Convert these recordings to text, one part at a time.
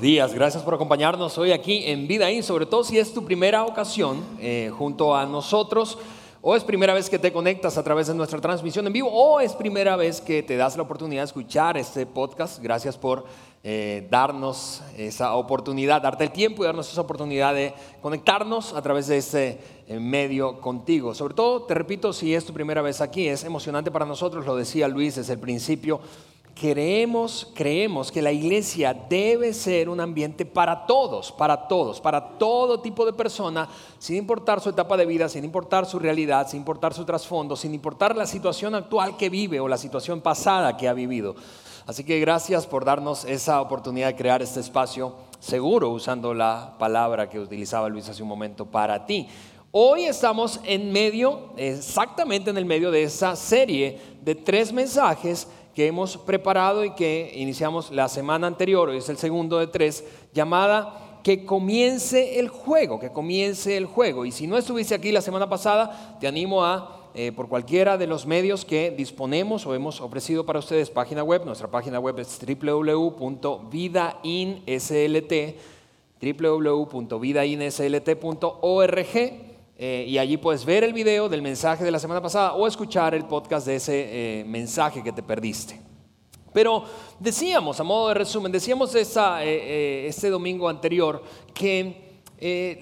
buenos días. Gracias por acompañarnos hoy aquí en Vida In, sobre todo si es tu primera ocasión eh, junto a nosotros, o es primera vez que te conectas a través de nuestra transmisión en vivo, o es primera vez que te das la oportunidad de escuchar este podcast. Gracias por eh, darnos esa oportunidad, darte el tiempo y darnos esa oportunidad de conectarnos a través de este eh, medio contigo. Sobre todo, te repito, si es tu primera vez aquí, es emocionante para nosotros, lo decía Luis desde el principio creemos, creemos que la iglesia debe ser un ambiente para todos, para todos, para todo tipo de persona, sin importar su etapa de vida, sin importar su realidad, sin importar su trasfondo, sin importar la situación actual que vive o la situación pasada que ha vivido. Así que gracias por darnos esa oportunidad de crear este espacio seguro, usando la palabra que utilizaba Luis hace un momento para ti. Hoy estamos en medio, exactamente en el medio de esa serie de tres mensajes que hemos preparado y que iniciamos la semana anterior, hoy es el segundo de tres, llamada que comience el juego, que comience el juego. Y si no estuviste aquí la semana pasada, te animo a, eh, por cualquiera de los medios que disponemos o hemos ofrecido para ustedes, página web, nuestra página web es www.vidainslt, www.vidainslt.org eh, y allí puedes ver el video del mensaje de la semana pasada o escuchar el podcast de ese eh, mensaje que te perdiste. Pero decíamos, a modo de resumen, decíamos esa, eh, este domingo anterior que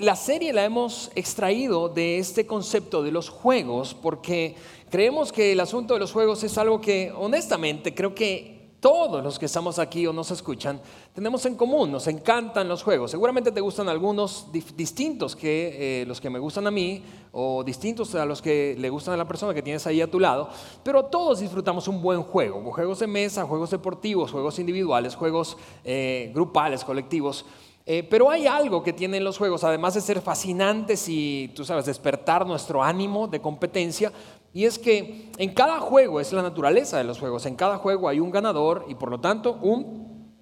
la serie la hemos extraído de este concepto de los juegos porque creemos que el asunto de los juegos es algo que honestamente creo que todos los que estamos aquí o nos escuchan tenemos en común, nos encantan los juegos. Seguramente te gustan algunos distintos que eh, los que me gustan a mí o distintos a los que le gustan a la persona que tienes ahí a tu lado, pero todos disfrutamos un buen juego, juegos de mesa, juegos deportivos, juegos individuales, juegos eh, grupales, colectivos. Eh, pero hay algo que tienen los juegos, además de ser fascinantes y, tú sabes, despertar nuestro ánimo de competencia, y es que en cada juego, es la naturaleza de los juegos, en cada juego hay un ganador y por lo tanto un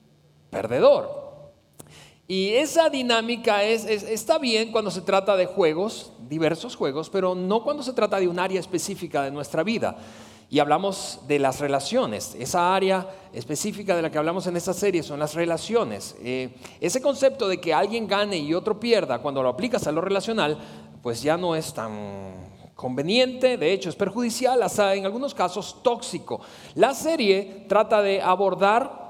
perdedor. Y esa dinámica es, está bien cuando se trata de juegos, diversos juegos, pero no cuando se trata de un área específica de nuestra vida. Y hablamos de las relaciones. Esa área específica de la que hablamos en esta serie son las relaciones. Eh, ese concepto de que alguien gane y otro pierda, cuando lo aplicas a lo relacional, pues ya no es tan conveniente, de hecho es perjudicial, en algunos casos tóxico. La serie trata de abordar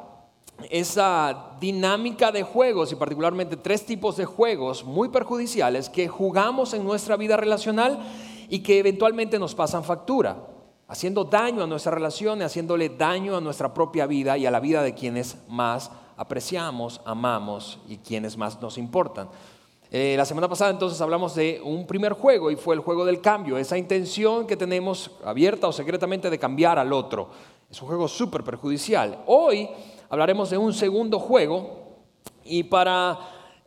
esa dinámica de juegos y particularmente tres tipos de juegos muy perjudiciales que jugamos en nuestra vida relacional y que eventualmente nos pasan factura, haciendo daño a nuestra relación, haciéndole daño a nuestra propia vida y a la vida de quienes más apreciamos, amamos y quienes más nos importan. Eh, la semana pasada entonces hablamos de un primer juego y fue el juego del cambio, esa intención que tenemos abierta o secretamente de cambiar al otro. Es un juego súper perjudicial. Hoy hablaremos de un segundo juego y para,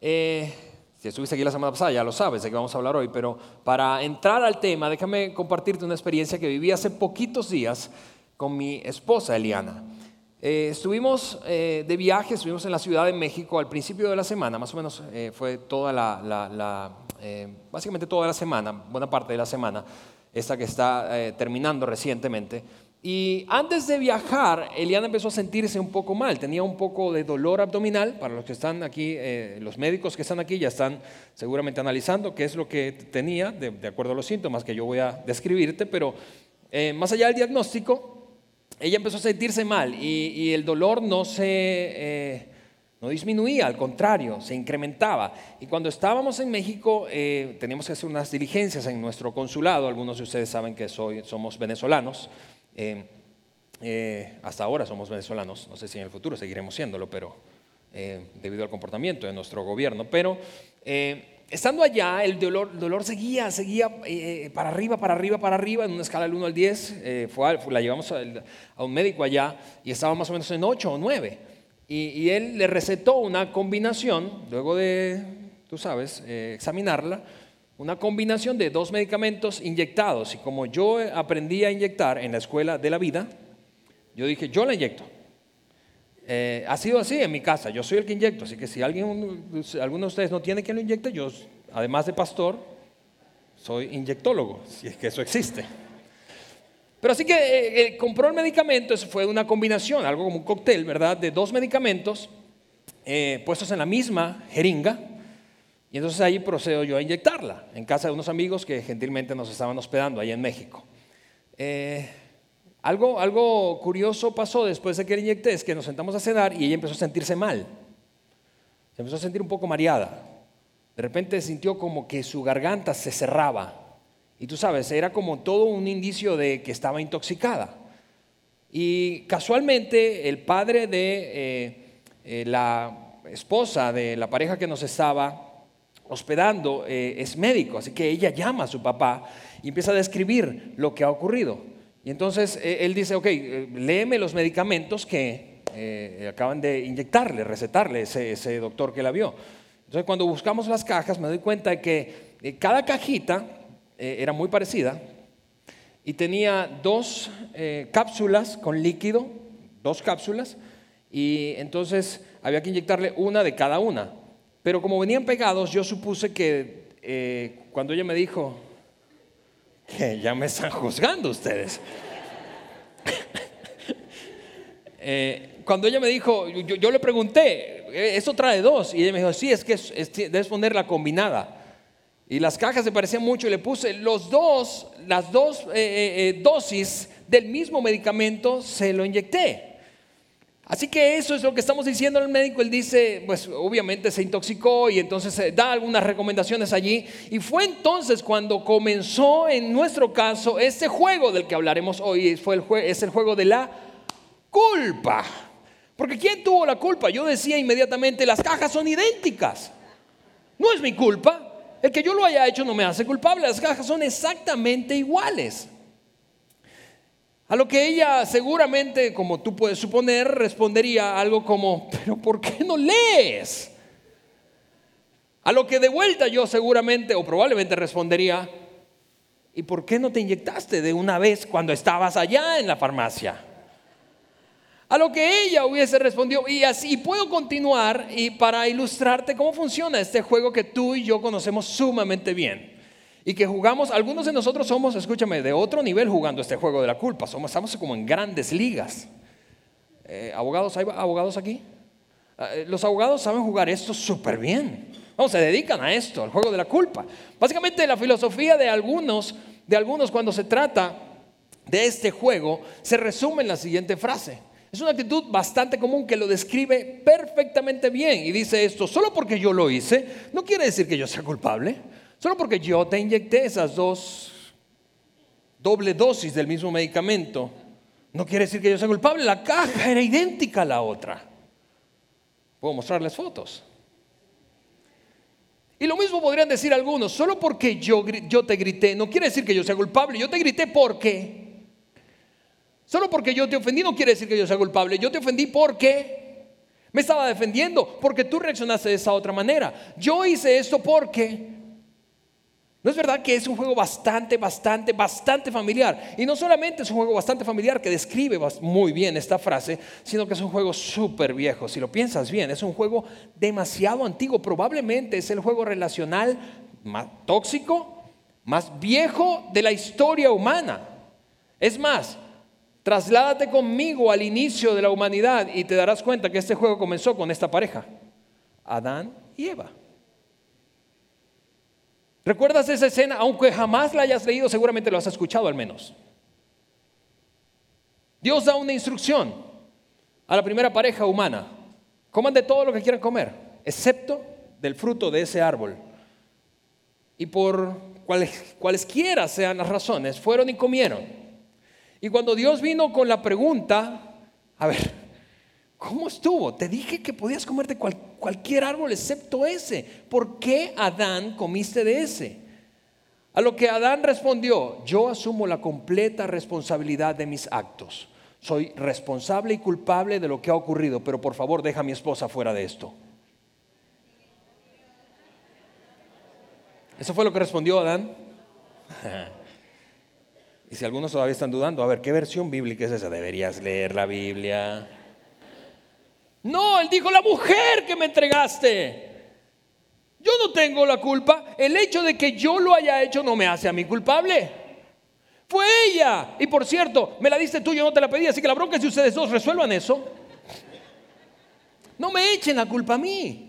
eh, si estuviste aquí la semana pasada ya lo sabes de qué vamos a hablar hoy, pero para entrar al tema déjame compartirte una experiencia que viví hace poquitos días con mi esposa Eliana. Eh, estuvimos eh, de viaje, estuvimos en la Ciudad de México al principio de la semana, más o menos eh, fue toda la, básicamente toda la semana, buena parte de la semana, esta que está terminando recientemente. Y antes de viajar, Eliana empezó a sentirse un poco mal, tenía un poco de dolor abdominal. Para los que están aquí, los médicos que están aquí ya están seguramente analizando qué es lo que tenía, de, de acuerdo a los síntomas que yo voy a describirte, pero más allá del diagnóstico, ella empezó a sentirse mal y, el dolor no se... Eh, no disminuía, al contrario, se incrementaba. Y cuando estábamos en México, eh, teníamos que hacer unas diligencias en nuestro consulado. Algunos de ustedes saben que soy, somos venezolanos. Eh, hasta ahora somos venezolanos. No sé si en el futuro seguiremos siéndolo, pero debido al comportamiento de nuestro gobierno. Pero estando allá, el dolor, seguía, seguía eh, para arriba, para arriba, para arriba, en una escala del 1 al 10. Eh, la llevamos a, un médico allá y estaba más o menos en 8 o 9. Y, él le recetó una combinación, luego de, tú sabes, eh, examinarla, una combinación de dos medicamentos inyectados. Y como yo aprendí a inyectar en la escuela de la vida, yo dije, yo la inyecto. Eh, ha sido así en mi casa, yo soy el que inyecto, así que si alguien, alguno de ustedes no tiene quien lo inyecte, yo, además de pastor, soy inyectólogo, si es que eso existe. Pero así que eh, eh, compró el medicamento, eso fue una combinación, algo como un cóctel, ¿verdad? De dos medicamentos. eh, puestos en la misma jeringa. Y entonces ahí procedo yo a inyectarla en casa de unos amigos que gentilmente nos estaban hospedando ahí en México. Eh, algo, curioso pasó después de que le inyecté, es que nos sentamos a cenar y ella empezó a sentirse mal. Se empezó a sentir un poco mareada. De repente sintió como que su garganta se cerraba. Y tú sabes, era como todo un indicio de que estaba intoxicada. Y casualmente el padre de eh, eh, la esposa de la pareja que nos estaba hospedando eh, es médico, así que ella llama a su papá y empieza a describir lo que ha ocurrido. Y entonces él dice, ok, léeme los medicamentos que acaban de inyectarle, recetarle ese, doctor que la vio. Entonces cuando buscamos las cajas me doy cuenta de que cada cajita era muy parecida, y tenía dos eh, cápsulas con líquido, dos cápsulas, y entonces había que inyectarle una de cada una. Pero como venían pegados, yo supuse que eh, cuando ella me dijo, que ya me están juzgando ustedes. Eh, cuando ella me dijo, yo, le pregunté, ¿eso trae dos? Y ella me dijo, sí, es que debes ponerla combinada. Y las cajas se parecían mucho y le puse los dos, las dos eh, eh, eh, dosis del mismo medicamento, se lo inyecté. Así que eso es lo que estamos diciendo al médico. Él dice, pues obviamente se intoxicó y entonces da algunas recomendaciones allí. Y fue entonces cuando comenzó en nuestro caso este juego del que hablaremos hoy. Fue el es el juego de la culpa. Porque ¿quién tuvo la culpa? Yo decía inmediatamente, las cajas son idénticas. No es mi culpa. El que yo lo haya hecho no me hace culpable. Las cajas son exactamente iguales. A lo que ella seguramente, como tú puedes suponer, respondería algo como, pero ¿por qué no lees? A lo que de vuelta yo seguramente o probablemente respondería, ¿y por qué no te inyectaste de una vez cuando estabas allá en la farmacia? A lo que ella hubiese respondido, y así puedo continuar y para ilustrarte cómo funciona este juego que tú y yo conocemos sumamente bien. Y que jugamos, algunos de nosotros somos, escúchame, de otro nivel jugando este juego de la culpa. Somos, estamos como en grandes ligas. Eh, ¿Abogados? ¿Hay abogados aquí? Eh, los abogados saben jugar esto súper bien. No, se dedican a esto, al juego de la culpa. Básicamente la filosofía de algunos, de algunos cuando se trata de este juego, se resume en la siguiente frase. Es una actitud bastante común que lo describe perfectamente bien y dice esto, solo porque yo lo hice, no quiere decir que yo sea culpable, solo porque yo te inyecté esas dos doble dosis del mismo medicamento, no quiere decir que yo sea culpable, la caja era idéntica a la otra. Puedo mostrarles fotos. Y lo mismo podrían decir algunos, solo porque yo, yo te grité, no quiere decir que yo sea culpable, yo te grité porque Solo porque yo te ofendí no quiere decir que yo sea culpable. Yo te ofendí porque me estaba defendiendo, porque tú reaccionaste de esa otra manera. Yo hice esto porque... ¿No es verdad que es un juego bastante, bastante, bastante familiar? Y no solamente es un juego bastante familiar que describe muy bien esta frase, sino que es un juego súper viejo. Si lo piensas bien, es un juego demasiado antiguo. Probablemente es el juego relacional más tóxico, más viejo de la historia humana. Es más, Trasládate conmigo al inicio de la humanidad y te darás cuenta que este juego comenzó con esta pareja, Adán y Eva. ¿Recuerdas esa escena? Aunque jamás la hayas leído, seguramente lo has escuchado al menos. Dios da una instrucción a la primera pareja humana. Coman de todo lo que quieran comer, excepto del fruto de ese árbol. Y por cuales, cualesquiera sean las razones, fueron y comieron. Y cuando Dios vino con la pregunta, a ver, ¿cómo estuvo? Te dije que podías comer de cualquier árbol excepto ese. ¿Por qué Adán comiste de ese? A lo que Adán respondió, yo asumo la completa responsabilidad de mis actos. Soy responsable y culpable de lo que ha ocurrido, pero por favor deja a mi esposa fuera de esto. ¿Eso fue lo que respondió Adán? Y si algunos todavía están dudando, a ver, ¿qué versión bíblica es esa? Deberías leer la Biblia. No, él dijo, la mujer que me entregaste. Yo no tengo la culpa. El hecho de que yo lo haya hecho no me hace a mí culpable. Fue ella. Y por cierto, me la diste tú, yo no te la pedí, así que la bronca es si ustedes dos resuelvan eso. No me echen la culpa a mí.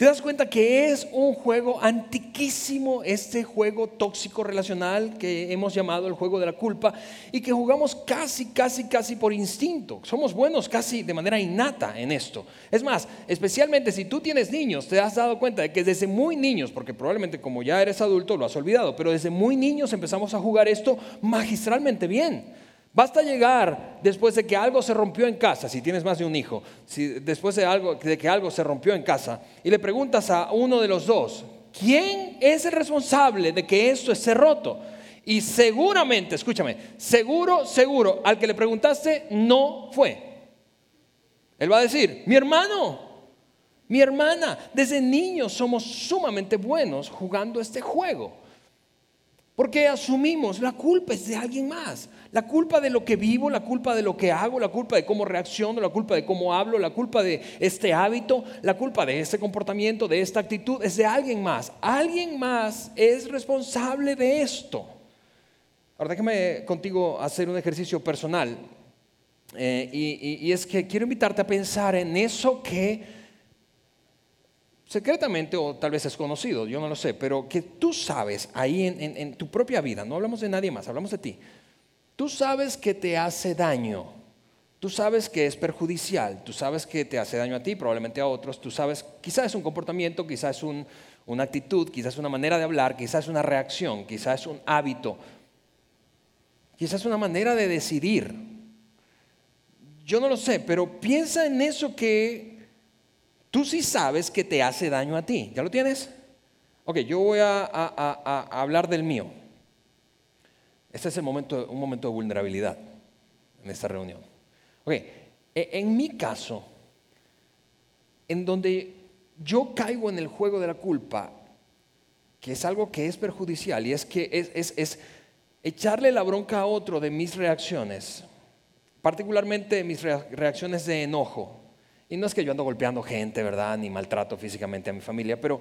¿Te das cuenta que es un juego antiquísimo, este juego tóxico relacional que hemos llamado el juego de la culpa y que jugamos casi, casi, casi por instinto? Somos buenos casi de manera innata en esto. Es más, especialmente si tú tienes niños, te has dado cuenta de que desde muy niños, porque probablemente como ya eres adulto lo has olvidado, pero desde muy niños empezamos a jugar esto magistralmente bien. Basta llegar después de que algo se rompió en casa, si tienes más de un hijo, si después de, algo, de que algo se rompió en casa, y le preguntas a uno de los dos, ¿quién es el responsable de que esto esté roto? Y seguramente, escúchame, seguro, seguro, al que le preguntaste no fue. Él va a decir, mi hermano, mi hermana, desde niños somos sumamente buenos jugando este juego. Porque asumimos, la culpa es de alguien más. La culpa de lo que vivo, la culpa de lo que hago, la culpa de cómo reacciono, la culpa de cómo hablo, la culpa de este hábito, la culpa de este comportamiento, de esta actitud, es de alguien más. Alguien más es responsable de esto. Ahora déjame contigo hacer un ejercicio personal. Eh, y es que quiero invitarte a pensar en eso que secretamente o tal vez es conocido, yo no lo sé, pero que tú sabes ahí en, tu propia vida, no hablamos de nadie más, hablamos de ti, tú sabes que te hace daño, tú sabes que es perjudicial, tú sabes que te hace daño a ti, probablemente a otros, tú sabes, quizás es un comportamiento, quizás es una actitud, quizás es una manera de hablar, quizás es una reacción, quizás es un hábito, quizás es una manera de decidir. Yo no lo sé, pero piensa en eso que Tú sí sabes que te hace daño a ti. ¿Ya lo tienes? Ok, yo voy a, hablar del mío. Este es el momento, un momento de vulnerabilidad en esta reunión. Ok, e, en mi caso, en donde yo caigo en el juego de la culpa, que es algo que es perjudicial y es que es, es echarle la bronca a otro de mis reacciones, particularmente mis reacciones de enojo, y no es que yo ando golpeando gente, ¿verdad? Ni maltrato físicamente a mi familia, pero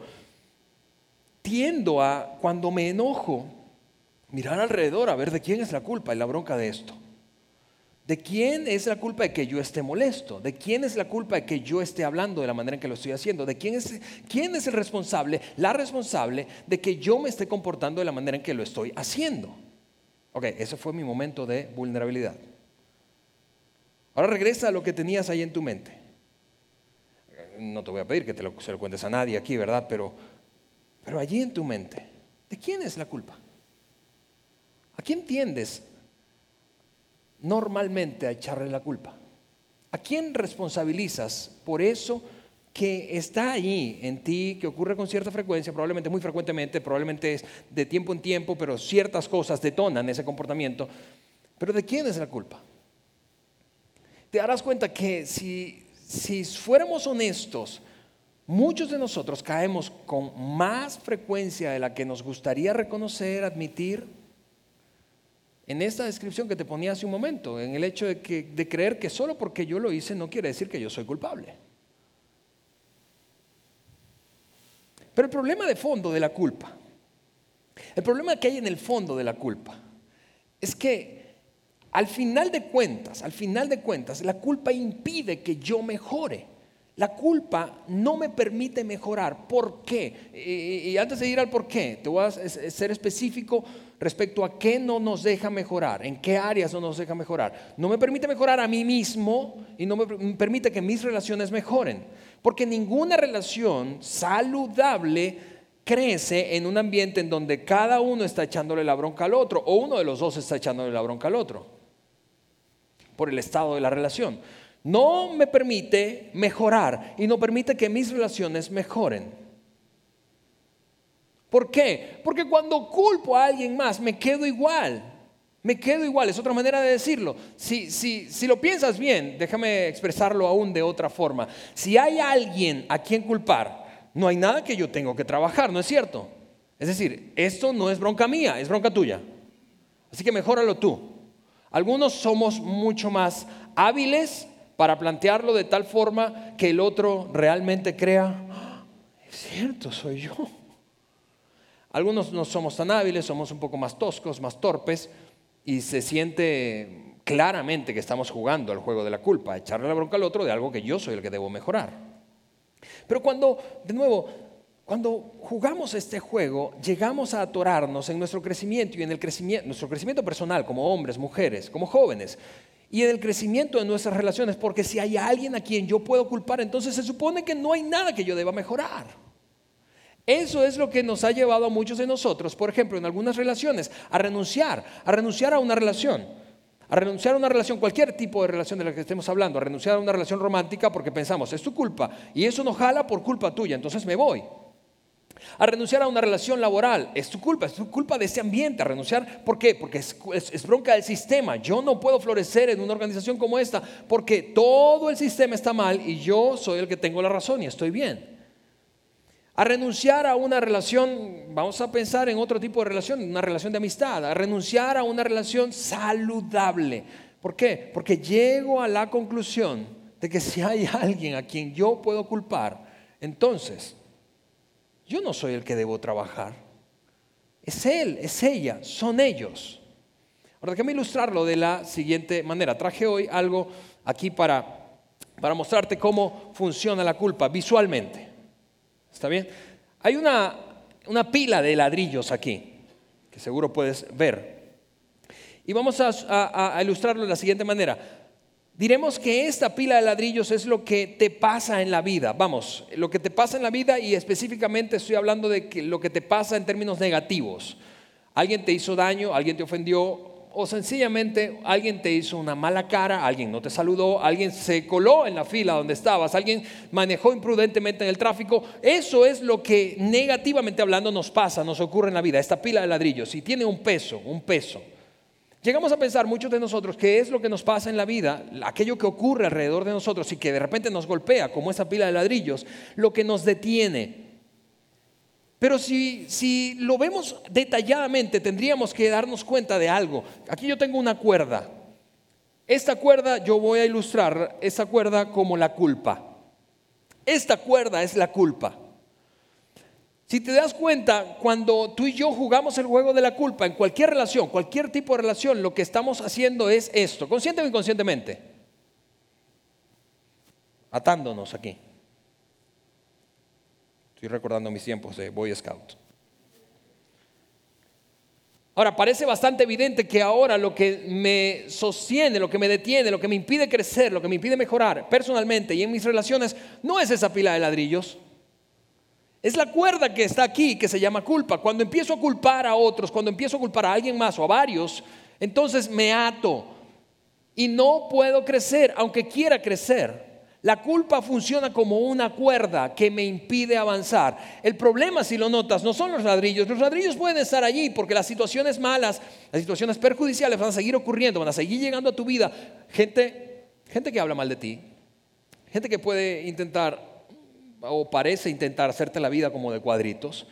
tiendo a, cuando me enojo, mirar alrededor a ver de quién es la culpa y la bronca de esto. ¿De quién es la culpa de que yo esté molesto? ¿De quién es la culpa de que yo esté hablando de la manera en que lo estoy haciendo? ¿De quién es, quién es el responsable, la responsable de que yo me esté comportando de la manera en que lo estoy haciendo? Ok, ese fue mi momento de vulnerabilidad. Ahora regresa a lo que tenías ahí en tu mente no te voy a pedir que te lo, se lo cuentes a nadie aquí, ¿verdad? Pero, pero allí en tu mente, ¿de quién es la culpa? ¿A quién tiendes normalmente a echarle la culpa? ¿A quién responsabilizas por eso que está allí en ti, que ocurre con cierta frecuencia, probablemente muy frecuentemente, probablemente es de tiempo en tiempo, pero ciertas cosas detonan ese comportamiento? Pero ¿de quién es la culpa? Te darás cuenta que si si fuéramos honestos, muchos de nosotros caemos con más frecuencia de la que nos gustaría reconocer, admitir, en esta descripción que te ponía hace un momento, en el hecho de, que, de creer que solo porque yo lo hice no quiere decir que yo soy culpable. Pero el problema de fondo de la culpa, el problema que hay en el fondo de la culpa, es que al final de cuentas, al final de cuentas, la culpa impide que yo mejore. La culpa no me permite mejorar. ¿Por qué? Y, antes de ir al por qué, te voy a ser específico respecto a qué no nos deja mejorar, en qué áreas no nos deja mejorar. No me permite mejorar a mí mismo y no me permite que mis relaciones mejoren. Porque ninguna relación saludable crece en un ambiente en donde cada uno está echándole la bronca al otro o uno de los dos está echándole la bronca al otro por el estado de la relación. No me permite mejorar y no permite que mis relaciones mejoren. ¿Por qué? Porque cuando culpo a alguien más me quedo igual. Me quedo igual, es otra manera de decirlo. Si, si, si lo piensas bien, déjame expresarlo aún de otra forma. Si hay alguien a quien culpar, no hay nada que yo tengo que trabajar, ¿no es cierto? Es decir, esto no es bronca mía, es bronca tuya. Así que mejóralo tú. Algunos somos mucho más hábiles para plantearlo de tal forma que el otro realmente crea, ah, es cierto, soy yo. Algunos no somos tan hábiles, somos un poco más toscos, más torpes, y se siente claramente que estamos jugando al juego de la culpa, echarle la bronca al otro de algo que yo soy el que debo mejorar. Pero cuando, de nuevo, cuando jugamos este juego, llegamos a atorarnos en nuestro crecimiento y en el crecimiento, nuestro crecimiento personal como hombres, mujeres, como jóvenes, y en el crecimiento de nuestras relaciones, porque si hay alguien a quien yo puedo culpar, entonces se supone que no hay nada que yo deba mejorar. Eso es lo que nos ha llevado a muchos de nosotros, por ejemplo, en algunas relaciones, a renunciar, a renunciar a una relación, a renunciar a una relación, cualquier tipo de relación de la que estemos hablando, a renunciar a una relación romántica porque pensamos, es tu culpa y eso no jala por culpa tuya, entonces me voy. A renunciar a una relación laboral, es tu culpa, es tu culpa de ese ambiente. A renunciar, ¿por qué? Porque es, es, bronca del sistema. Yo no puedo florecer en una organización como esta porque todo el sistema está mal y yo soy el que tengo la razón y estoy bien. A renunciar a una relación, vamos a pensar en otro tipo de relación, una relación de amistad. A renunciar a una relación saludable. ¿Por qué? Porque llego a la conclusión de que si hay alguien a quien yo puedo culpar, entonces yo no soy el que debo trabajar. Es él, es ella, son ellos. Ahora, déjame ilustrarlo de la siguiente manera. Traje hoy algo aquí para, para mostrarte cómo funciona la culpa visualmente. ¿Está bien? Hay una, una pila de ladrillos aquí, que seguro puedes ver. Y vamos a, a ilustrarlo de la siguiente manera. Diremos que esta pila de ladrillos es lo que te pasa en la vida. Vamos, lo que te pasa en la vida y específicamente estoy hablando de lo que te pasa en términos negativos. Alguien te hizo daño, alguien te ofendió o sencillamente alguien te hizo una mala cara, alguien no te saludó, alguien se coló en la fila donde estabas, alguien manejó imprudentemente en el tráfico. Eso es lo que negativamente hablando nos pasa, nos ocurre en la vida, esta pila de ladrillos. Y tiene un peso, un peso. Llegamos a pensar muchos de nosotros qué es lo que nos pasa en la vida, aquello que ocurre alrededor de nosotros y que de repente nos golpea como esa pila de ladrillos, lo que nos detiene. Pero si, si lo vemos detalladamente, tendríamos que darnos cuenta de algo. Aquí yo tengo una cuerda. Esta cuerda yo voy a ilustrar esa cuerda como la culpa. Esta cuerda es la culpa. Si te das cuenta, cuando tú y yo jugamos el juego de la culpa en cualquier relación, cualquier tipo de relación, lo que estamos haciendo es esto, consciente o inconscientemente, atándonos aquí. Estoy recordando mis tiempos de Boy Scout. Ahora, parece bastante evidente que ahora lo que me sostiene, lo que me detiene, lo que me impide crecer, lo que me impide mejorar personalmente y en mis relaciones, no es esa pila de ladrillos es la cuerda que está aquí que se llama culpa. Cuando empiezo a culpar a otros, cuando empiezo a culpar a alguien más o a varios, entonces me ato y no puedo crecer, aunque quiera crecer. La culpa funciona como una cuerda que me impide avanzar. El problema, si lo notas, no son los ladrillos. Los ladrillos pueden estar allí porque las situaciones malas, las situaciones perjudiciales van a seguir ocurriendo, van a seguir llegando a tu vida. Gente, gente que habla mal de ti, gente que puede intentar o parece intentar hacerte la vida como de cuadritos,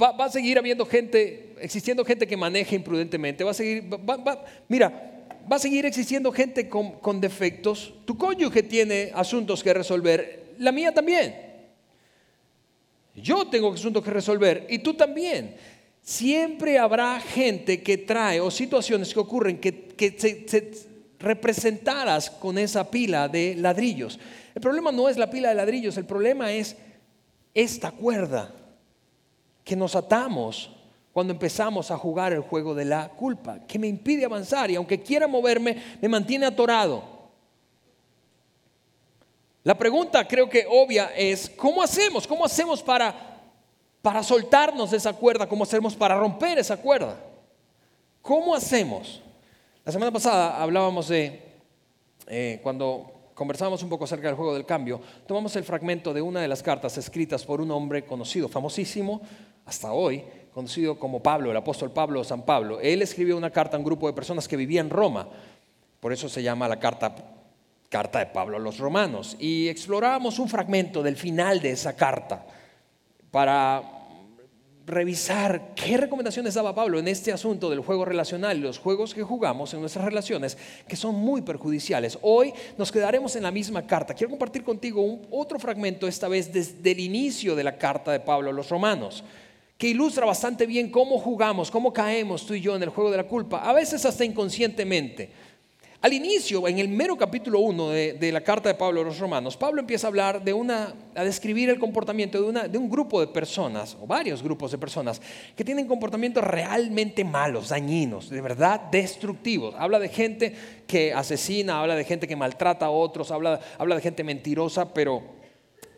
va, a seguir habiendo gente, existiendo gente que maneja imprudentemente, va a seguir, mira, va a seguir existiendo gente con, con defectos, tu cónyuge tiene asuntos que resolver, la mía también. Yo tengo asuntos que resolver y tú también. Siempre habrá gente que trae o situaciones que ocurren que, que se, se con esa pila de ladrillos. El problema no es la pila de ladrillos, el problema es esta cuerda que nos atamos cuando empezamos a jugar el juego de la culpa, que me impide avanzar y aunque quiera moverme, me mantiene atorado. La pregunta creo que obvia es, ¿cómo hacemos? ¿Cómo hacemos para, para soltarnos de esa cuerda? ¿Cómo hacemos para romper esa cuerda? ¿Cómo hacemos? La semana pasada hablábamos de eh, cuando conversamos un poco acerca del juego del cambio, tomamos el fragmento de una de las cartas escritas por un hombre conocido, famosísimo hasta hoy, conocido como Pablo, el apóstol Pablo o San Pablo. Él escribió una carta a un grupo de personas que vivían en Roma, por eso se llama la carta, carta de Pablo a los romanos. Y explorábamos un fragmento del final de esa carta para revisar qué recomendaciones daba Pablo en este asunto del juego relacional los juegos que jugamos en nuestras relaciones que son muy perjudiciales. Hoy nos quedaremos en la misma carta. Quiero compartir contigo otro fragmento, esta vez desde el inicio de la carta de Pablo a los romanos, que ilustra bastante bien cómo jugamos, cómo caemos tú y yo en el juego de la culpa, a veces hasta inconscientemente. Al inicio, en el mero capítulo 1 de, la carta de Pablo a los romanos, Pablo empieza a hablar de una, a describir el comportamiento de, una, de un grupo de personas, o varios grupos de personas, que tienen comportamientos realmente malos, dañinos, de verdad destructivos. Habla de gente que asesina, habla de gente que maltrata a otros, habla, habla de gente mentirosa, pero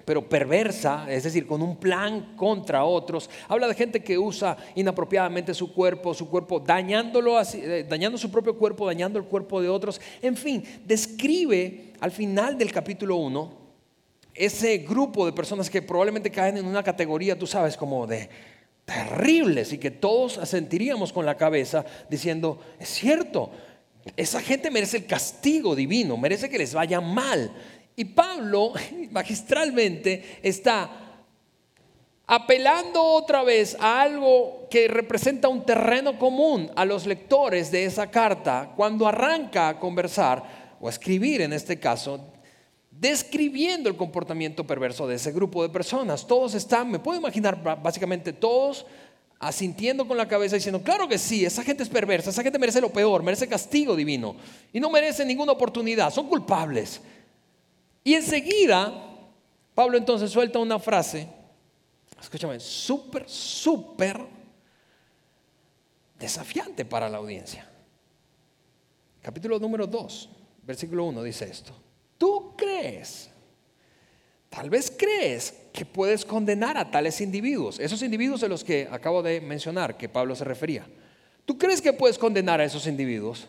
pero perversa, es decir, con un plan contra otros. Habla de gente que usa inapropiadamente su cuerpo, su cuerpo dañándolo, eh, dañando su propio cuerpo, dañando el cuerpo de otros. En fin, describe al final del capítulo 1 ese grupo de personas que probablemente caen en una categoría, tú sabes, como de terribles y que todos asentiríamos con la cabeza diciendo, es cierto, esa gente merece el castigo divino, merece que les vaya mal. Y Pablo magistralmente está apelando otra vez a algo que representa un terreno común a los lectores de esa carta cuando arranca a conversar o a escribir en este caso, describiendo el comportamiento perverso de ese grupo de personas. Todos están, me puedo imaginar básicamente todos asintiendo con la cabeza diciendo, claro que sí, esa gente es perversa, esa gente merece lo peor, merece castigo divino y no merece ninguna oportunidad, son culpables. Y enseguida, Pablo entonces suelta una frase, escúchame, súper, súper desafiante para la audiencia. Capítulo número 2, versículo 1 dice esto. Tú crees, tal vez crees que puedes condenar a tales individuos, esos individuos de los que acabo de mencionar, que Pablo se refería. ¿Tú crees que puedes condenar a esos individuos?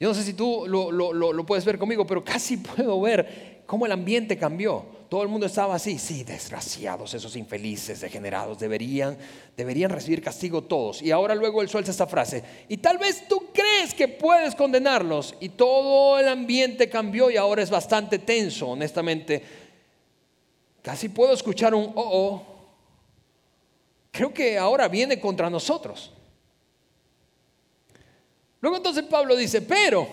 Yo no sé si tú lo, puedes ver conmigo, pero casi puedo ver cómo el ambiente cambió. Todo el mundo estaba así, sí, desgraciados, esos infelices, degenerados, deberían, deberían recibir castigo todos. Y ahora luego él suelta esta frase, y tal vez tú crees que puedes condenarlos, y todo el ambiente cambió y ahora es bastante tenso, honestamente. Casi puedo escuchar un, oh, oh, creo que ahora viene contra nosotros. Luego entonces Pablo dice, pero,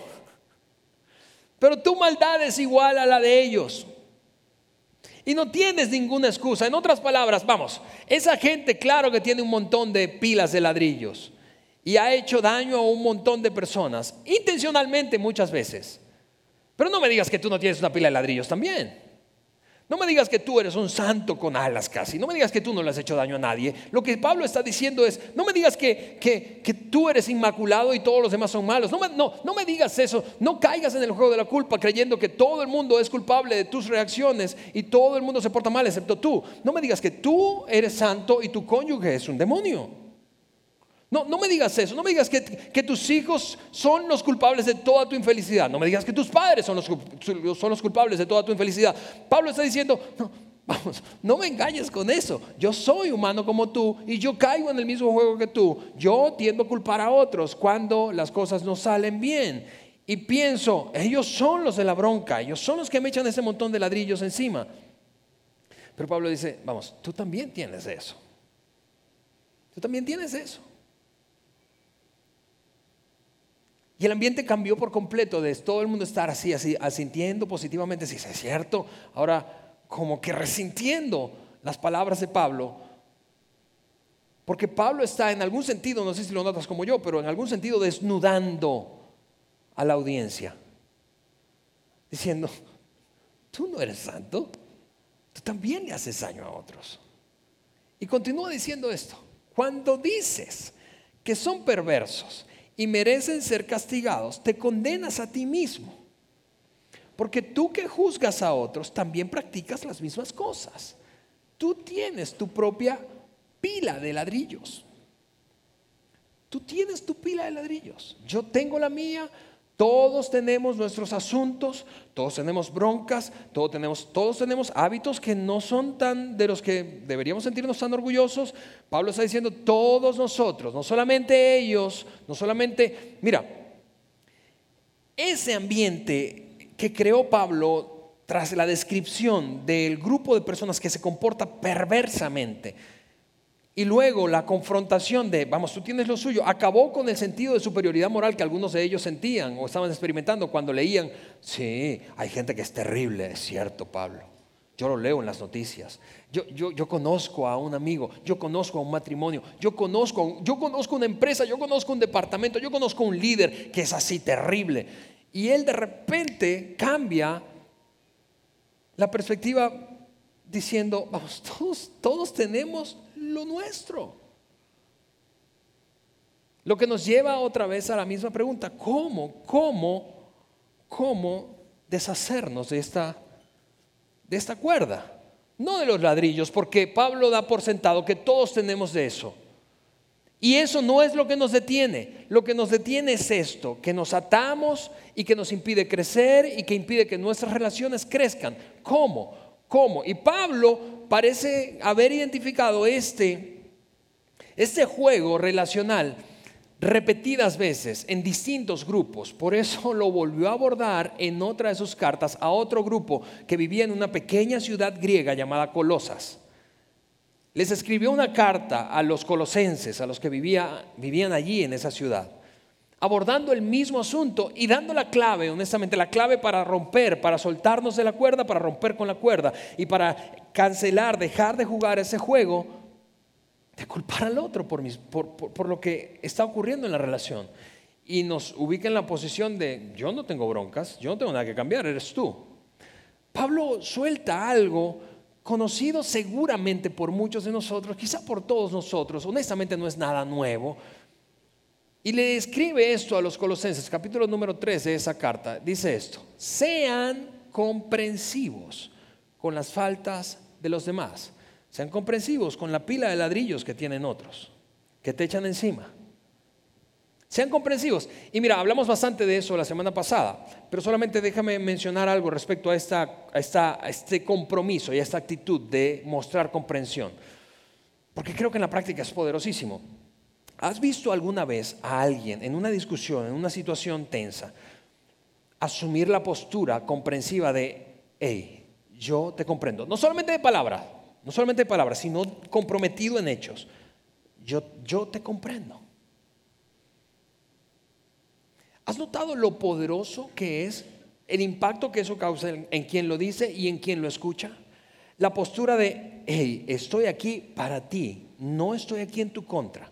pero tu maldad es igual a la de ellos. Y no tienes ninguna excusa. En otras palabras, vamos, esa gente claro que tiene un montón de pilas de ladrillos y ha hecho daño a un montón de personas, intencionalmente muchas veces. Pero no me digas que tú no tienes una pila de ladrillos también. No me digas que tú eres un santo con alas casi. No me digas que tú no le has hecho daño a nadie. Lo que Pablo está diciendo es, no me digas que, que, tú eres inmaculado y todos los demás son malos. No me, no, no me digas eso. No caigas en el juego de la culpa creyendo que todo el mundo es culpable de tus reacciones y todo el mundo se porta mal excepto tú. No me digas que tú eres santo y tu cónyuge es un demonio. No, no me digas eso, no me digas que, tus hijos son los culpables de toda tu infelicidad, no me digas que tus padres son los, son los culpables de toda tu infelicidad. Pablo está diciendo, vamos, no me engañes con eso. Yo soy humano como tú y yo caigo en el mismo juego que tú. Yo tiendo a culpar a otros cuando las cosas no salen bien. Y pienso, ellos son los de la bronca, ellos son los que me echan ese montón de ladrillos encima. Pero Pablo dice, vamos, tú también tienes eso. Tú también tienes eso. Y el ambiente cambió por completo de todo el mundo estar así, así, asintiendo positivamente, si es cierto, ahora como que resintiendo las palabras de Pablo. Porque Pablo está en algún sentido, no sé si lo notas como yo, pero en algún sentido desnudando a la audiencia. Diciendo, tú no eres santo, tú también le haces daño a otros. Y continúa diciendo esto, cuando dices que son perversos, y merecen ser castigados, te condenas a ti mismo. Porque tú que juzgas a otros también practicas las mismas cosas. Tú tienes tu propia pila de ladrillos. Tú tienes tu pila de ladrillos. Yo tengo la mía, todos tenemos nuestros asuntos, todos tenemos broncas, todos tenemos, todos tenemos hábitos que no son tan de los que deberíamos sentirnos tan orgullosos. Pablo está diciendo, todos nosotros, no solamente ellos, no solamente, mira, ese ambiente que creó Pablo tras la descripción del grupo de personas que se comporta perversamente, y luego la confrontación de, vamos, tú tienes lo suyo, acabó con el sentido de superioridad moral que algunos de ellos sentían o estaban experimentando cuando leían, sí, hay gente que es terrible, es cierto, Pablo. Yo lo leo en las noticias. Yo, yo, yo, conozco a un amigo, yo conozco a un matrimonio, yo conozco, yo conozco una empresa, yo conozco un departamento, yo conozco un líder que es así terrible. Y él de repente cambia la perspectiva diciendo, vamos, todos, todos tenemos lo nuestro. Lo que nos lleva otra vez a la misma pregunta, ¿cómo, cómo, cómo deshacernos de esta, de esta cuerda? No de los ladrillos, porque Pablo da por sentado que todos tenemos de eso. Y eso no es lo que nos detiene. Lo que nos detiene es esto, que nos atamos y que nos impide crecer y que impide que nuestras relaciones crezcan. ¿Cómo? ¿Cómo? Y Pablo parece haber identificado este, este juego relacional repetidas veces en distintos grupos. Por eso lo volvió a abordar en otra de sus cartas a otro grupo que vivía en una pequeña ciudad griega llamada Colosas. Les escribió una carta a los colosenses, a los que vivían allí en esa ciudad, abordando el mismo asunto y dando la clave, honestamente, la clave para romper, para soltarnos de la cuerda, para romper con la cuerda y para cancelar, dejar de jugar ese juego de culpar al otro por, lo que está ocurriendo en la relación. Y nos ubica en la posición de, yo no tengo broncas, yo no tengo nada que cambiar, eres tú. Pablo suelta algo conocido seguramente por muchos de nosotros, quizá por todos nosotros, honestamente no es nada nuevo. Y le escribe esto a los colosenses, capítulo número 3 de esa carta. Dice esto, sean comprensivos con las faltas de los demás sean comprensivos con la pila de ladrillos que tienen otros, que te echan encima. Sean comprensivos. Y mira, hablamos bastante de eso la semana pasada, pero solamente déjame mencionar algo respecto a, esta, a, este compromiso y a esta actitud de mostrar comprensión. Porque creo que en la práctica es poderosísimo. ¿Has visto alguna vez a alguien en una discusión, en una situación tensa, asumir la postura comprensiva de, hey, yo te comprendo? No solamente de palabra, no solamente de palabras, sino comprometido en hechos. Yo, yo te comprendo. ¿Has notado lo poderoso que es el impacto que eso causa en, quien lo dice y en quien lo escucha? La postura de, hey, estoy aquí para ti, no estoy aquí en tu contra.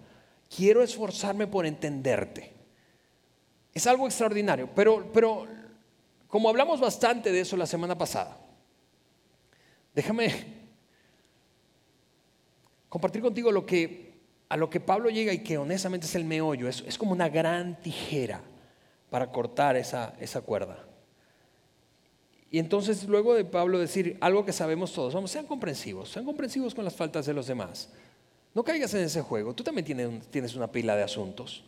Quiero esforzarme por entenderte. Es algo extraordinario, pero, pero como hablamos bastante de eso la semana pasada, déjame compartir contigo a lo que Pablo llega y que honestamente es el meollo, es, es como una gran tijera para cortar esa, esa cuerda. Y entonces luego de Pablo decir algo que sabemos todos, vamos, sean comprensivos, sean comprensivos con las faltas de los demás. No caigas en ese juego, tú también tienes, tienes una pila de asuntos.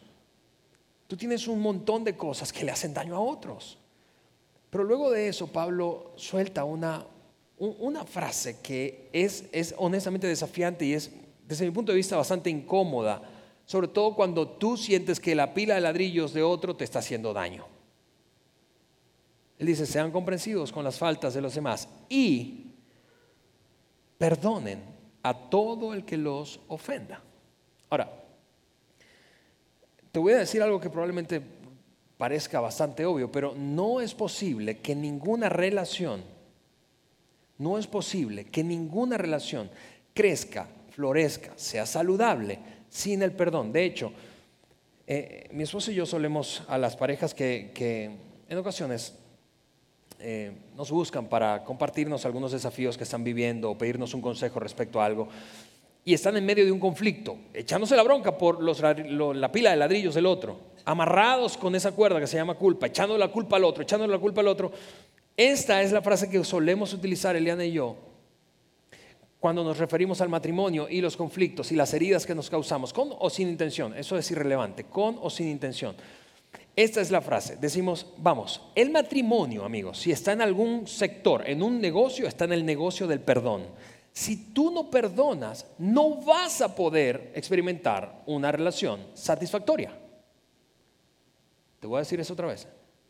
Tú tienes un montón de cosas que le hacen daño a otros. Pero luego de eso Pablo suelta una, una frase que es, es honestamente desafiante y es, desde mi punto de vista, bastante incómoda, sobre todo cuando tú sientes que la pila de ladrillos de otro te está haciendo daño. Él dice, sean comprensivos con las faltas de los demás y perdonen a todo el que los ofenda. Ahora, te voy a decir algo que probablemente parezca bastante obvio, pero no es posible que ninguna relación no es posible que ninguna relación crezca, florezca, sea saludable sin el perdón. De hecho, eh, mi esposo y yo solemos a las parejas que, en ocasiones eh, nos buscan para compartirnos algunos desafíos que están viviendo o pedirnos un consejo respecto a algo y están en medio de un conflicto, echándose la bronca por la pila de ladrillos del otro, amarrados con esa cuerda que se llama culpa, echando la culpa al otro, echando la culpa al otro, esta es la frase que solemos utilizar Eliana y yo cuando nos referimos al matrimonio y los conflictos y las heridas que nos causamos, con o sin intención. Eso es irrelevante, con o sin intención. Esta es la frase. Decimos, vamos, el matrimonio, amigos, si está en algún sector, en un negocio, está en el negocio del perdón. Si tú no perdonas, no vas a poder experimentar una relación satisfactoria. Te voy a decir eso otra vez.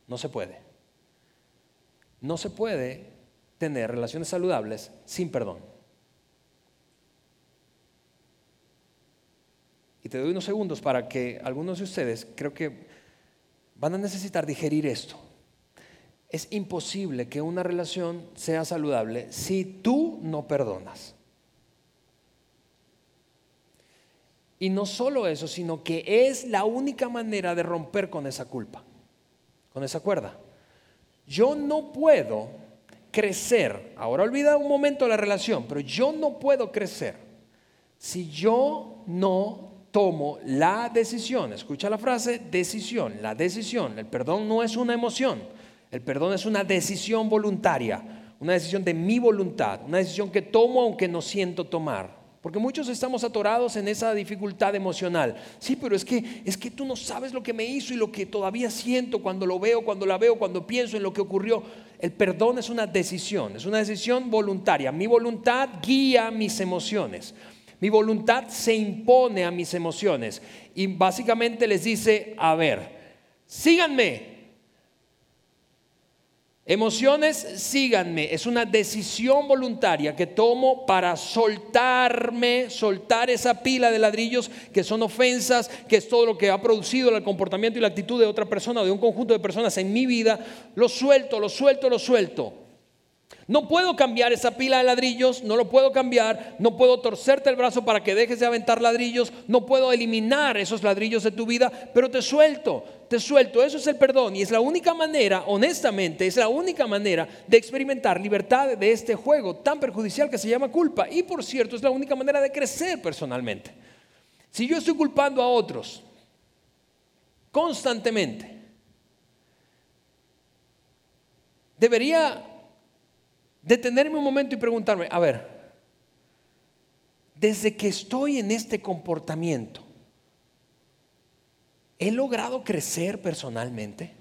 No se puede. No se puede tener relaciones saludables sin perdón. Y te doy unos segundos para que algunos de ustedes creo que van a necesitar digerir esto. es imposible que una relación sea saludable si tú no perdonas. Y no solo eso, sino que es la única manera de romper con esa culpa, con esa cuerda. Yo no puedo crecer, ahora olvida un momento la relación, pero yo no puedo crecer si yo no tomo la decisión. Escucha la frase, decisión, la decisión. El perdón no es una emoción, el perdón es una decisión voluntaria, una decisión de mi voluntad, una decisión que tomo aunque no siento tomar. Porque muchos estamos atorados en esa dificultad emocional. Sí, pero es que es que tú no sabes lo que me hizo y lo que todavía siento cuando lo veo, cuando la veo, cuando pienso en lo que ocurrió. El perdón es una decisión, es una decisión voluntaria. Mi voluntad guía mis emociones. Mi voluntad se impone a mis emociones y básicamente les dice, a ver, síganme, Emociones, síganme. Es una decisión voluntaria que tomo para soltarme, soltar esa pila de ladrillos que son ofensas, que es todo lo que ha producido el comportamiento y la actitud de otra persona o de un conjunto de personas en mi vida. Lo suelto, lo suelto, lo suelto. No puedo cambiar esa pila de ladrillos, no lo puedo cambiar, no puedo torcerte el brazo para que dejes de aventar ladrillos, no puedo eliminar esos ladrillos de tu vida, pero te suelto, te suelto. Eso es el perdón y es la única manera, honestamente, es la única manera de experimentar libertad de este juego tan perjudicial que se llama culpa. Y por cierto, es la única manera de crecer personalmente. Si yo estoy culpando a otros constantemente, debería detenerme un momento y preguntarme, a ver, desde que estoy en este comportamiento, ¿he logrado crecer personalmente?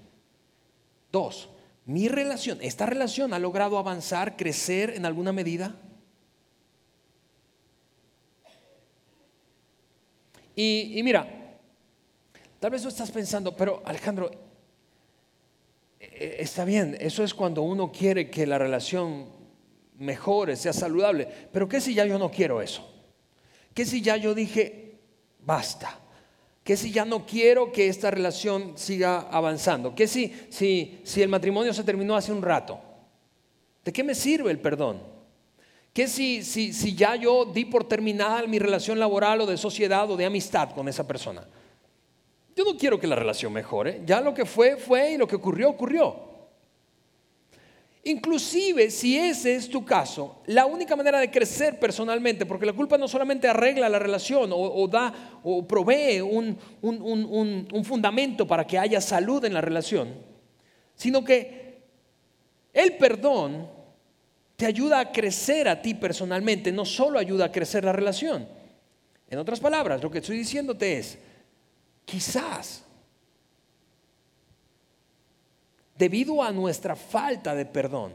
Dos, mi relación, ¿esta relación ha logrado avanzar, crecer en alguna medida? Y, mira, tal vez tú estás pensando, pero Alejandro, eh, está bien, eso es cuando uno quiere que la relación mejore, sea saludable. Pero ¿qué si ya yo no quiero eso? ¿Qué si ya yo dije, basta? ¿Qué si ya no quiero que esta relación siga avanzando? ¿Qué si, si, si el matrimonio se terminó hace un rato? ¿De qué me sirve el perdón? ¿Qué si, si, si ya yo di por terminada mi relación laboral o de sociedad o de amistad con esa persona? Yo no quiero que la relación mejore. Ya lo que fue, fue y lo que ocurrió, ocurrió. Inclusive si ese es tu caso, la única manera de crecer personalmente, porque la culpa no solamente arregla la relación o, da o provee un, un fundamento para que haya salud en la relación, sino que el perdón te ayuda a crecer a ti personalmente, no solo ayuda a crecer la relación. En otras palabras, lo que estoy diciéndote es, quizás debido a nuestra falta de perdón,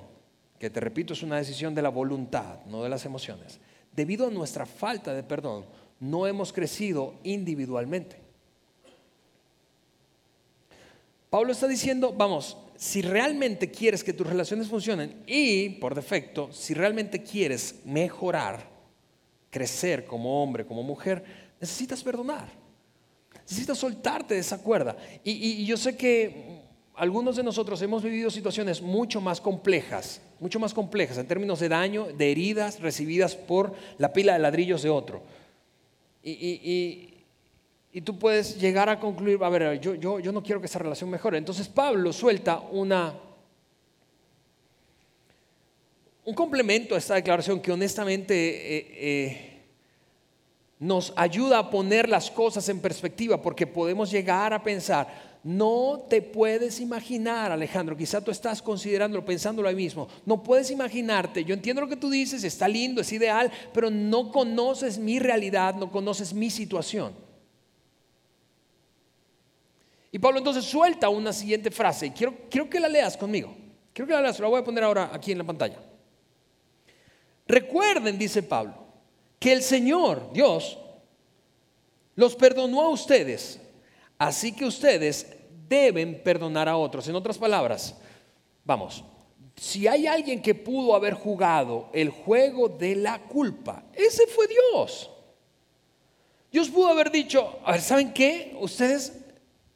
que te repito es una decisión de la voluntad, no de las emociones, debido a nuestra falta de perdón, no hemos crecido individualmente. Pablo está diciendo, vamos, si realmente quieres que tus relaciones funcionen y, por defecto, si realmente quieres mejorar, crecer como hombre, como mujer, necesitas perdonar. Necesitas soltarte de esa cuerda. Y, y yo sé que algunos de nosotros hemos vivido situaciones mucho más complejas, mucho más complejas en términos de daño, de heridas recibidas por la pila de ladrillos de otro. Y, tú puedes llegar a concluir, a ver, yo, no quiero que esa relación mejore. Entonces Pablo suelta una, un complemento a esta declaración que honestamente eh, eh, nos ayuda a poner las cosas en perspectiva, porque podemos llegar a pensar, no te puedes imaginar, Alejandro, quizá tú estás considerándolo, pensándolo ahí mismo. No puedes imaginarte, yo entiendo lo que tú dices, está lindo, es ideal, pero no conoces mi realidad, no conoces mi situación. Y Pablo entonces suelta una siguiente frase, quiero, quiero que la leas conmigo. Quiero que la leas, la voy a poner ahora aquí en la pantalla. Recuerden, dice Pablo, que el Señor, Dios, los perdonó a ustedes Así que ustedes deben perdonar a otros. En otras palabras, vamos, si hay alguien que pudo haber jugado el juego de la culpa, ese fue Dios. Dios pudo haber dicho, a ver, ¿saben qué? Ustedes,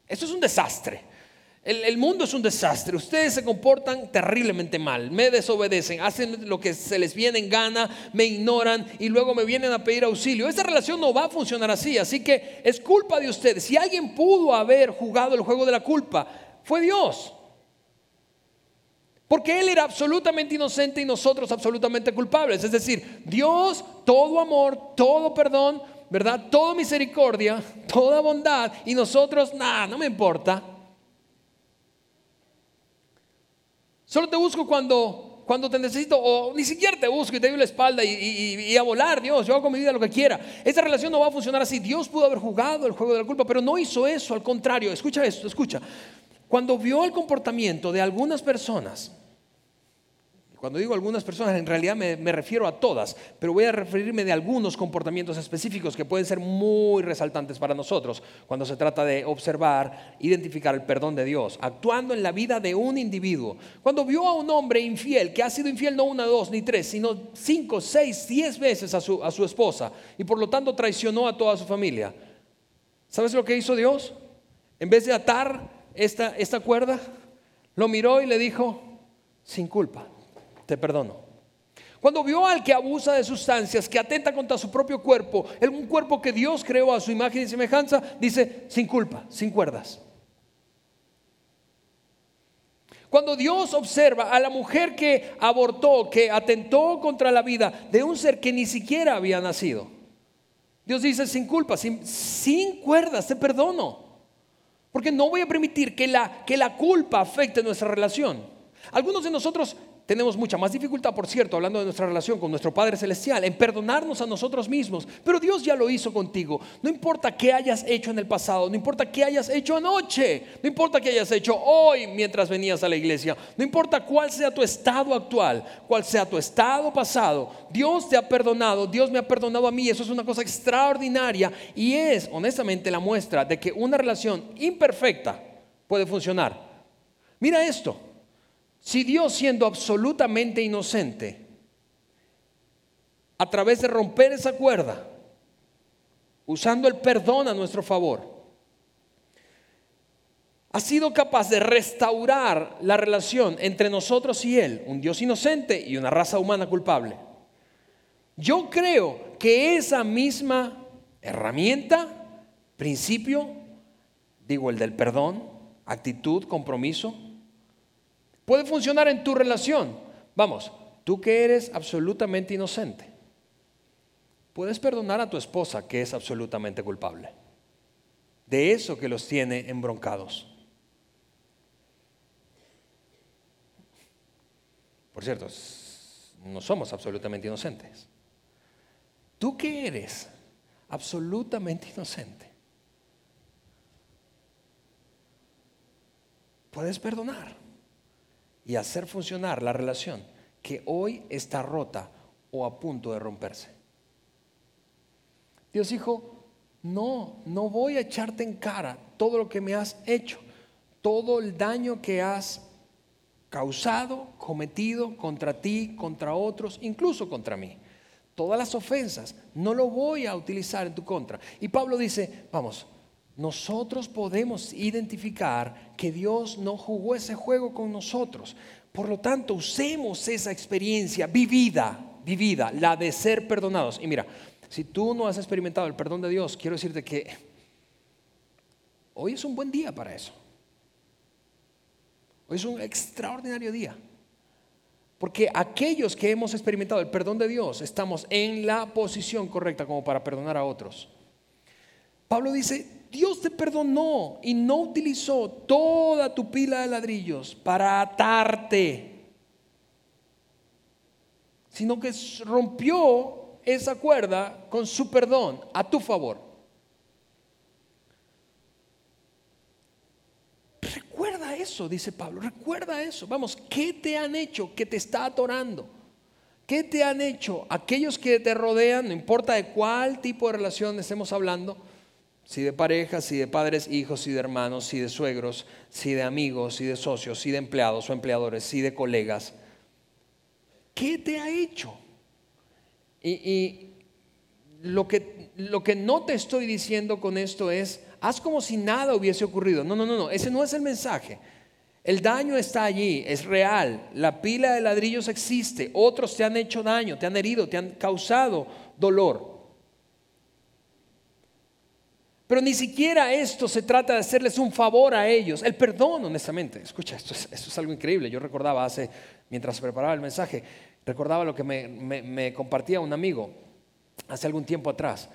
esto es un desastre. El, mundo es un desastre. Ustedes se comportan terriblemente mal. Me desobedecen, hacen lo que se les viene en gana, me ignoran y luego me vienen a pedir auxilio. Esa relación no va a funcionar así. Así que es culpa de ustedes. Si alguien pudo haber jugado el juego de la culpa, fue Dios. Porque Él era absolutamente inocente y nosotros absolutamente culpables. Es decir, Dios, todo amor, todo perdón, ¿verdad? Toda misericordia, toda bondad y nosotros, nada, no me importa. Solo te busco cuando, cuando te necesito, o ni siquiera te busco y te doy la espalda y, a volar, Dios, yo hago con mi vida lo que quiera. Esa relación no va a funcionar así. Dios pudo haber jugado el juego de la culpa, pero no hizo eso, al contrario. Escucha esto, escucha. Cuando vio el comportamiento de algunas personas, cuando digo algunas personas, en realidad me, refiero a todas, pero voy a referirme de algunos comportamientos específicos que pueden ser muy resaltantes para nosotros cuando se trata de observar, identificar el perdón de Dios, actuando en la vida de un individuo. Cuando vio a un hombre infiel, que ha sido infiel no una, dos ni tres, sino cinco, seis, diez veces a su, a su esposa y por lo tanto traicionó a toda su familia, ¿sabes lo que hizo Dios? En vez de atar esta, esta cuerda, lo miró y le dijo, sin culpa te perdono. Cuando vio al que abusa de sustancias, que atenta contra su propio cuerpo, un cuerpo que Dios creó a su imagen y semejanza, dice, sin culpa, sin cuerdas. Cuando Dios observa a la mujer que abortó, que atentó contra la vida de un ser que ni siquiera había nacido, Dios dice, sin culpa, sin, sin cuerdas, te perdono. Porque no voy a permitir que la, que la culpa afecte nuestra relación. Algunos de nosotros tenemos mucha más dificultad, por cierto, hablando de nuestra relación con nuestro Padre Celestial, en perdonarnos a nosotros mismos. Pero Dios ya lo hizo contigo. No importa qué hayas hecho en el pasado, no importa qué hayas hecho anoche, no importa qué hayas hecho hoy mientras venías a la iglesia, no importa cuál sea tu estado actual, cuál sea tu estado pasado, Dios te ha perdonado, Dios me ha perdonado a mí. Eso es una cosa extraordinaria y es, honestamente, la muestra de que una relación imperfecta puede funcionar. Mira esto. Si Dios siendo absolutamente inocente, a través de romper esa cuerda, usando el perdón a nuestro favor, ha sido capaz de restaurar la relación entre nosotros y Él, un Dios inocente y una raza humana culpable. Yo creo que esa misma herramienta, principio, digo el del perdón, actitud, compromiso, Puede funcionar en tu relación. Vamos, tú que eres absolutamente inocente, puedes perdonar a tu esposa que es absolutamente culpable. De eso que los tiene embroncados. Por cierto, no somos absolutamente inocentes. Tú que eres absolutamente inocente, puedes perdonar y hacer funcionar la relación que hoy está rota o a punto de romperse. Dios dijo, no, no voy a echarte en cara todo lo que me has hecho, todo el daño que has causado, cometido contra ti, contra otros, incluso contra mí. Todas las ofensas, no lo voy a utilizar en tu contra. Y Pablo dice, vamos, nosotros podemos identificar que Dios no jugó ese juego con nosotros. Por lo tanto, usemos esa experiencia vivida, vivida, la de ser perdonados. Y mira, si tú no has experimentado el perdón de Dios, quiero decirte que hoy es un buen día para eso. Hoy es un extraordinario día. Porque aquellos que hemos experimentado el perdón de Dios estamos en la posición correcta como para perdonar a otros. Pablo dice, Dios te perdonó y no utilizó toda tu pila de ladrillos para atarte, sino que rompió esa cuerda con su perdón a tu favor. Recuerda eso, dice Pablo, recuerda eso. Vamos, ¿qué te han hecho que te está atorando? ¿Qué te han hecho aquellos que te rodean, no importa de cuál tipo de relación estemos hablando? Si de parejas, si de padres, hijos, si de hermanos, si de suegros, si de amigos, si de socios, si de empleados o empleadores, si de colegas. ¿Qué te ha hecho? Y, lo, que, lo que no te estoy diciendo con esto es, haz como si nada hubiese ocurrido. No, no, no, no, ese no es el mensaje. El daño está allí, es real. La pila de ladrillos existe. Otros te han hecho daño, te han herido, te han causado dolor. Pero ni siquiera esto se trata de hacerles un favor a ellos. El perdón, honestamente. Escucha, esto es, algo increíble. Yo recordaba hace, mientras preparaba el mensaje, recordaba lo que me, me compartía un amigo hace algún tiempo atrás.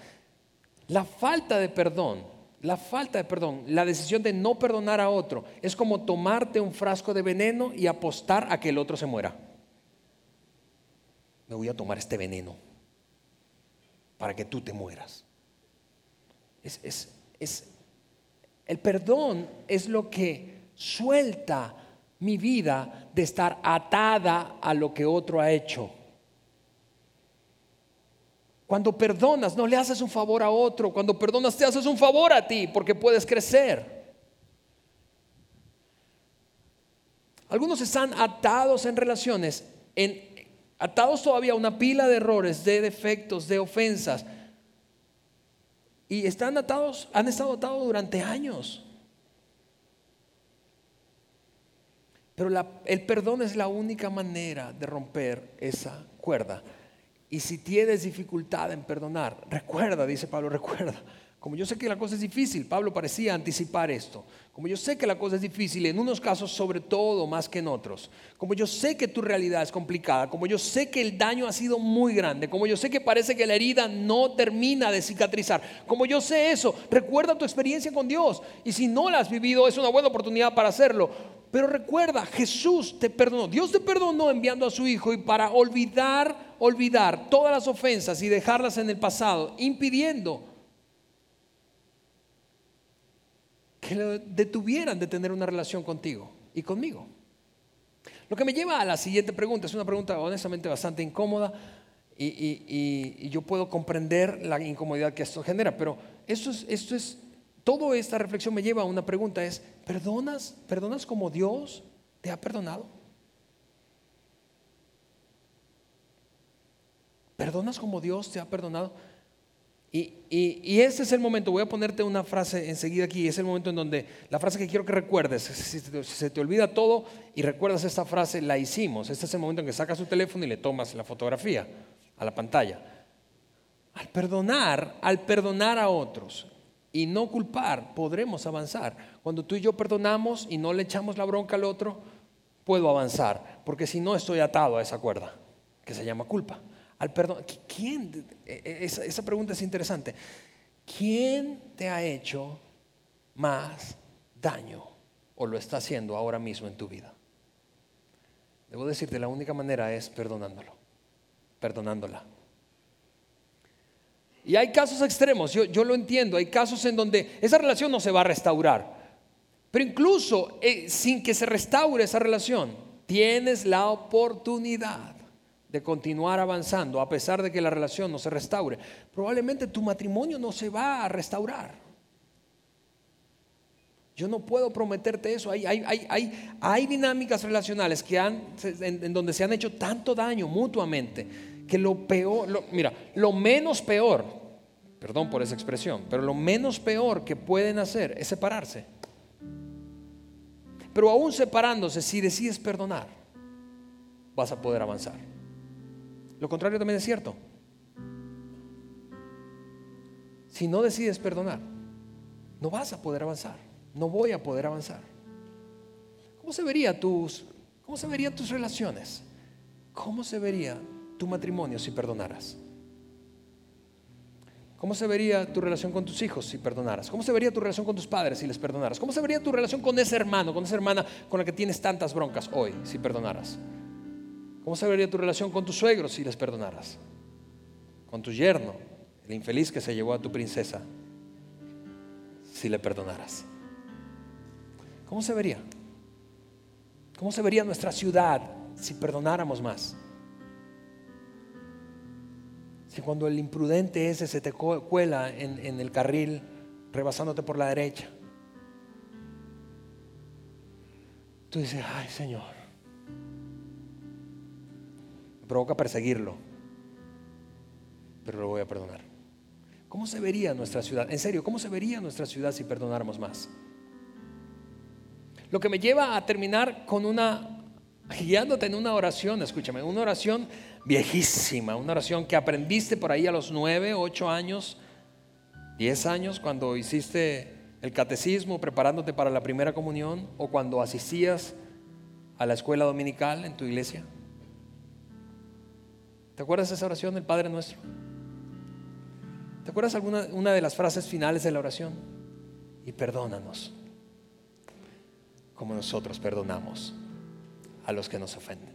La falta de perdón la falta de perdón, la decisión de no perdonar a otro, es como tomarte un frasco de veneno y apostar a que el otro se muera. Me voy a tomar este veneno para que tú te mueras. Es, es, el perdón es lo que suelta mi vida de estar atada a lo que otro ha hecho. Cuando perdonas, no le haces un favor a otro. Cuando perdonas, te haces un favor a ti porque puedes crecer. Algunos están atados en relaciones, atados todavía a una pila de errores, de defectos, de ofensas. Y están atados, han estado atados durante años. Pero el perdón es la única manera de romper esa cuerda. Y si tienes dificultad en perdonar, recuerda, dice Pablo, recuerda. Como yo sé que la cosa es difícil, Pablo parecía anticipar esto. Como yo sé que la cosa es difícil, en unos casos sobre todo más que en otros. Como yo sé que tu realidad es complicada, como yo sé que el daño ha sido muy grande, como yo sé que parece que la herida no termina de cicatrizar, como yo sé eso, recuerda tu experiencia con Dios. Y si no la has vivido, es una buena oportunidad para hacerlo. Pero recuerda, Jesús te perdonó. Dios te perdonó enviando a su Hijo y para olvidar, olvidar todas las ofensas y dejarlas en el pasado, impidiendo que detuvieran de tener una relación contigo y conmigo. Lo que me lleva a la siguiente pregunta, es una pregunta honestamente bastante incómoda y, yo puedo comprender la incomodidad que esto genera, pero esto es, esto es Toda esta reflexión me lleva a una pregunta, es, ¿perdonas, perdonas como Dios te ha perdonado? ¿Perdonas como Dios te ha perdonado? Y, y, ese es el momento, voy a ponerte una frase enseguida aquí, es el momento en donde la frase que quiero que recuerdes, si, se te olvida todo y recuerdas esta frase, la hicimos, este es el momento en que sacas tu teléfono y le tomas la fotografía a la pantalla. Al perdonar, al perdonar a otros, y no culpar, podremos avanzar. Cuando tú y yo perdonamos y no le echamos la bronca al otro, puedo avanzar, porque si no estoy atado a esa cuerda que se llama culpa. Al perdón, ¿quién? E, e, esa, pregunta es interesante. ¿Quién te ha hecho más daño o lo está haciendo ahora mismo en tu vida? Debo decirte, la única manera es perdonándolo, perdonándola. Y hay casos extremos, yo, lo entiendo, hay casos en donde esa relación no se va a restaurar. Pero incluso eh, sin que se restaure esa relación, tienes la oportunidad de continuar avanzando a pesar de que la relación no se restaure. Probablemente tu matrimonio no se va a restaurar. Yo no puedo prometerte eso. Hay, dinámicas relacionales que han, en donde se han hecho tanto daño mutuamente que lo peor, mira, lo menos peor, perdón por esa expresión, pero lo menos peor que pueden hacer es separarse. Pero aún separándose, si decides perdonar, vas a poder avanzar. Lo contrario también es cierto. Si no decides perdonar, no vas a poder avanzar. No voy a poder avanzar. ¿Cómo se vería tus, cómo se verían tus relaciones? ¿Cómo se vería tu matrimonio si perdonaras? ¿Cómo se vería tu relación con tus hijos si perdonaras? ¿Cómo se vería tu relación con tus padres si les perdonaras? ¿Cómo se vería tu relación con ese hermano, con esa hermana con la que tienes tantas broncas hoy si perdonaras? ¿Cómo se vería tu relación con tus suegros si les perdonaras? Con tu yerno, el infeliz que se llevó a tu princesa, si le perdonaras. ¿Cómo se vería? ¿Cómo se vería nuestra ciudad si perdonáramos más? Si cuando el imprudente ese se te cuela en, el carril, rebasándote por la derecha, tú dices, ay Señor, me provoca perseguirlo, pero lo voy a perdonar. ¿Cómo se vería nuestra ciudad? En serio, ¿cómo se vería nuestra ciudad si perdonáramos más? Lo que me lleva a terminar con una, guiándote en una oración, escúchame, una oración viejísima, una oración que aprendiste por ahí a los nueve, ocho años, diez años, cuando hiciste el catecismo preparándote para la primera comunión o cuando asistías a la escuela dominical en tu iglesia. ¿Te acuerdas de esa oración del Padre Nuestro? ¿Te acuerdas alguna una de las frases finales de la oración? Y perdónanos, como nosotros perdonamos a los que nos ofenden.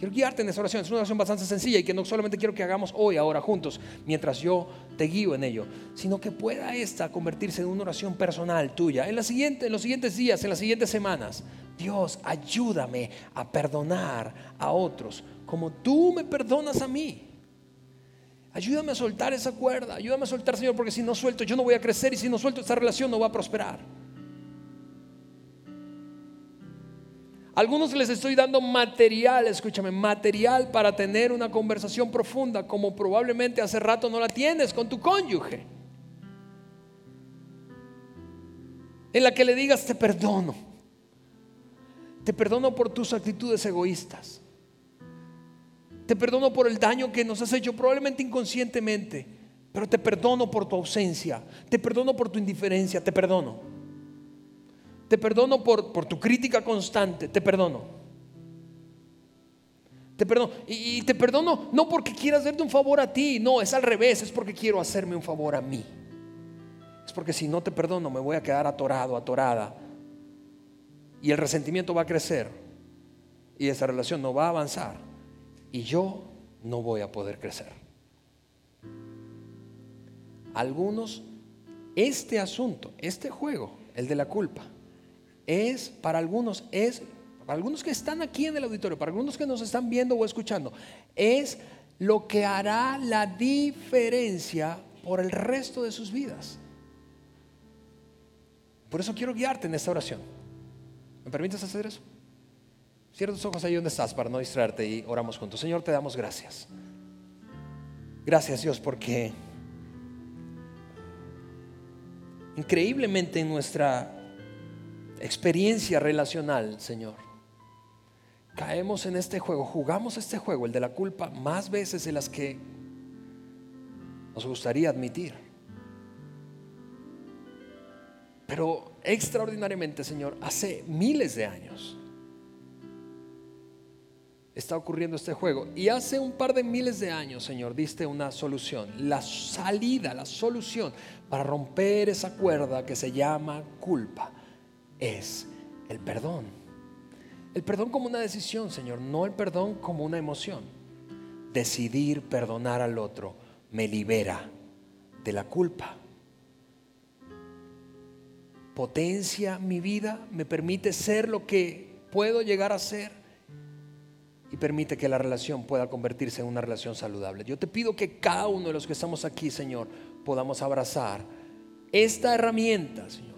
Quiero guiarte en esa oración. Es una oración bastante sencilla y que no solamente quiero que hagamos hoy, ahora juntos, mientras yo te guío en ello, sino que pueda esta convertirse en una oración personal tuya. En, la siguiente, en los siguientes días, en las siguientes semanas, Dios, ayúdame a perdonar a otros como tú me perdonas a mí. Ayúdame a soltar esa cuerda, ayúdame a soltar, Señor, porque si no suelto yo no voy a crecer y si no suelto esta relación no va a prosperar. algunos les estoy dando material, escúchame, material para tener una conversación profunda, como probablemente hace rato no la tienes con tu cónyuge. En la que le digas, te perdono. Te perdono por tus actitudes egoístas. Te perdono por el daño que nos has hecho, probablemente inconscientemente, pero te perdono por tu ausencia, te perdono por tu indiferencia, te perdono. Te perdono por, por tu crítica constante, te perdono. Te perdono. Y, te perdono no porque quieras hacerte un favor a ti, no, es al revés, es porque quiero hacerme un favor a mí. Es porque si no te perdono me voy a quedar atorado, atorada. Y el resentimiento va a crecer. Y esa relación no va a avanzar y yo no voy a poder crecer. Algunos, este asunto, este juego, el de la culpa, es para algunos, es para algunos que están aquí en el auditorio, para algunos que nos están viendo o escuchando, es lo que hará la diferencia por el resto de sus vidas. Por eso quiero guiarte en esta oración. ¿Me permites hacer eso? Cierra tus ojos ahí donde estás para no distraerte y oramos juntos. Señor, te damos gracias. Gracias Dios porque increíblemente en nuestra experiencia relacional, Señor, caemos en este juego, jugamos este juego, el de la culpa, más veces de las que nos gustaría admitir. Pero extraordinariamente, Señor, hace miles de años está ocurriendo este juego. Y hace un par de miles de años, Señor, diste una solución, la salida, la solución para romper esa cuerda que se llama culpa es el perdón. El perdón como una decisión, Señor, no el perdón como una emoción. Decidir perdonar al otro me libera de la culpa. Potencia mi vida, me permite ser lo que puedo llegar a ser y permite que la relación pueda convertirse en una relación saludable. Yo te pido que cada uno de los que estamos aquí, Señor, podamos abrazar esta herramienta, Señor,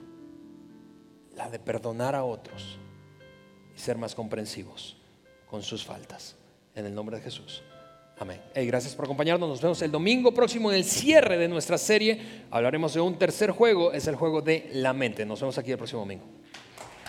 la de perdonar a otros y ser más comprensivos con sus faltas. En el nombre de Jesús. Amén. Hey, gracias por acompañarnos. Nos vemos el domingo próximo en el cierre de nuestra serie. Hablaremos de un tercer juego, es el juego de la mente. Nos vemos aquí el próximo domingo.